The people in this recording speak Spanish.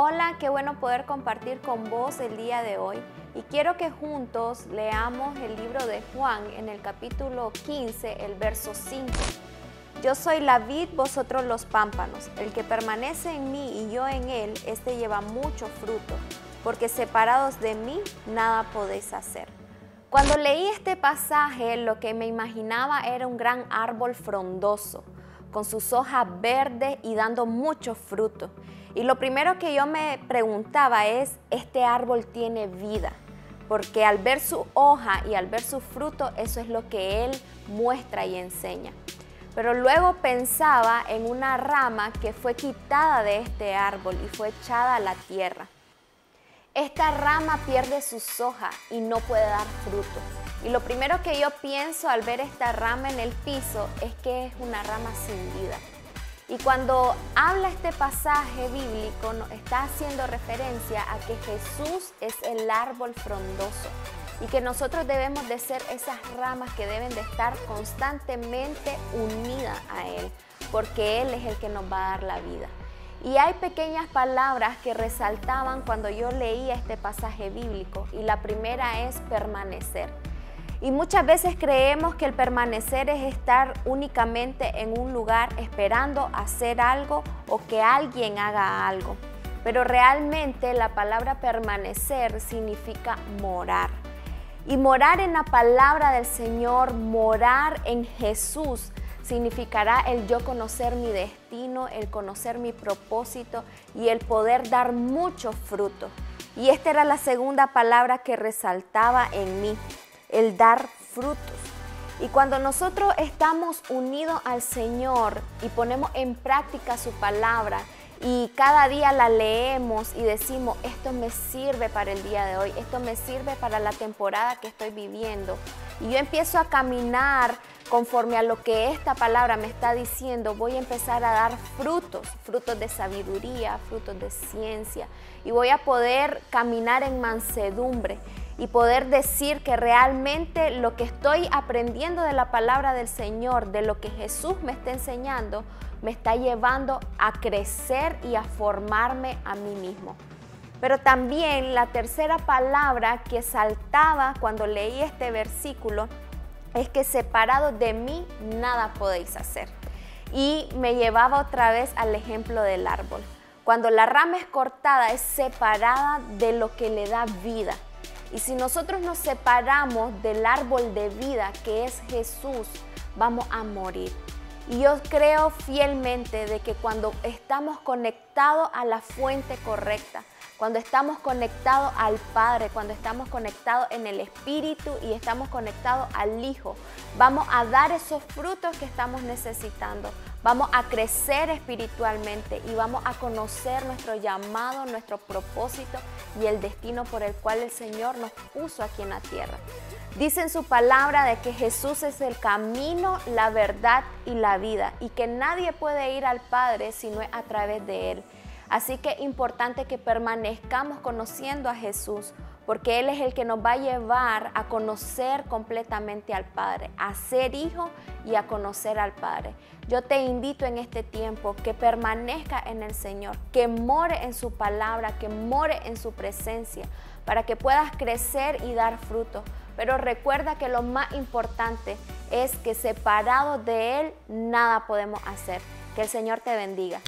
Hola, qué bueno poder compartir con vos el día de hoy y quiero que juntos leamos el libro de Juan en el capítulo 15, el verso 5. Yo soy la vid, vosotros los pámpanos. El que permanece en mí y yo en él, este lleva mucho fruto, porque separados de mí nada podéis hacer. Cuando leí este pasaje, lo que me imaginaba era un gran árbol frondoso, con sus hojas verdes y dando mucho fruto. Y lo primero que yo me preguntaba es, ¿este árbol tiene vida? Porque al ver su hoja y al ver su fruto, eso es lo que él muestra y enseña. Pero luego pensaba en una rama que fue quitada de este árbol y fue echada a la tierra. Esta rama pierde sus hojas y no puede dar fruto. Y lo primero que yo pienso al ver esta rama en el piso es que es una rama sin vida. Y cuando habla este pasaje bíblico, está haciendo referencia a que Jesús es el árbol frondoso y que nosotros debemos de ser esas ramas que deben de estar constantemente unidas a Él, porque Él es el que nos va a dar la vida. Y hay pequeñas palabras que resaltaban cuando yo leía este pasaje bíblico y la primera es permanecer. Y muchas veces creemos que el permanecer es estar únicamente en un lugar esperando hacer algo o que alguien haga algo. Pero realmente la palabra permanecer significa morar. Y morar en la palabra del Señor, morar en Jesús, significará el yo conocer mi destino, el conocer mi propósito y el poder dar mucho fruto. Y esta era la segunda palabra que resaltaba en mí el dar frutos. Y cuando nosotros estamos unidos al Señor y ponemos en práctica su palabra y cada día la leemos y decimos, esto me sirve para el día de hoy, esto me sirve para la temporada que estoy viviendo. Y yo empiezo a caminar conforme a lo que esta palabra me está diciendo, voy a empezar a dar frutos, frutos de sabiduría, frutos de ciencia, y voy a poder caminar en mansedumbre y poder decir que realmente lo que estoy aprendiendo de la palabra del Señor, de lo que Jesús me está enseñando, me está llevando a crecer y a formarme a mí mismo. Pero también la tercera palabra que saltaba cuando leí este versículo es que separado de mí nada podéis hacer. Y me llevaba otra vez al ejemplo del árbol. Cuando la rama es cortada es separada de lo que le da vida. Y si nosotros nos separamos del árbol de vida que es Jesús, vamos a morir. Y yo creo fielmente de que cuando estamos conectados a la fuente correcta, cuando estamos conectados al Padre, cuando estamos conectados en el Espíritu y estamos conectados al Hijo, vamos a dar esos frutos que estamos necesitando Vamos a crecer espiritualmente y vamos a conocer nuestro llamado, nuestro propósito y el destino por el cual el Señor nos puso aquí en la tierra. Dice en su palabra de que Jesús es el camino, la verdad y la vida y que nadie puede ir al Padre si no es a través de Él. Así que es importante que permanezcamos conociendo a Jesús porque Él es el que nos va a llevar a conocer completamente al Padre, a ser hijo y a conocer al Padre. Yo te invito en este tiempo que permanezca en el Señor, que more en su palabra, que more en su presencia, para que puedas crecer y dar fruto. Pero recuerda que lo más importante es que separados de Él nada podemos hacer. Que el Señor te bendiga.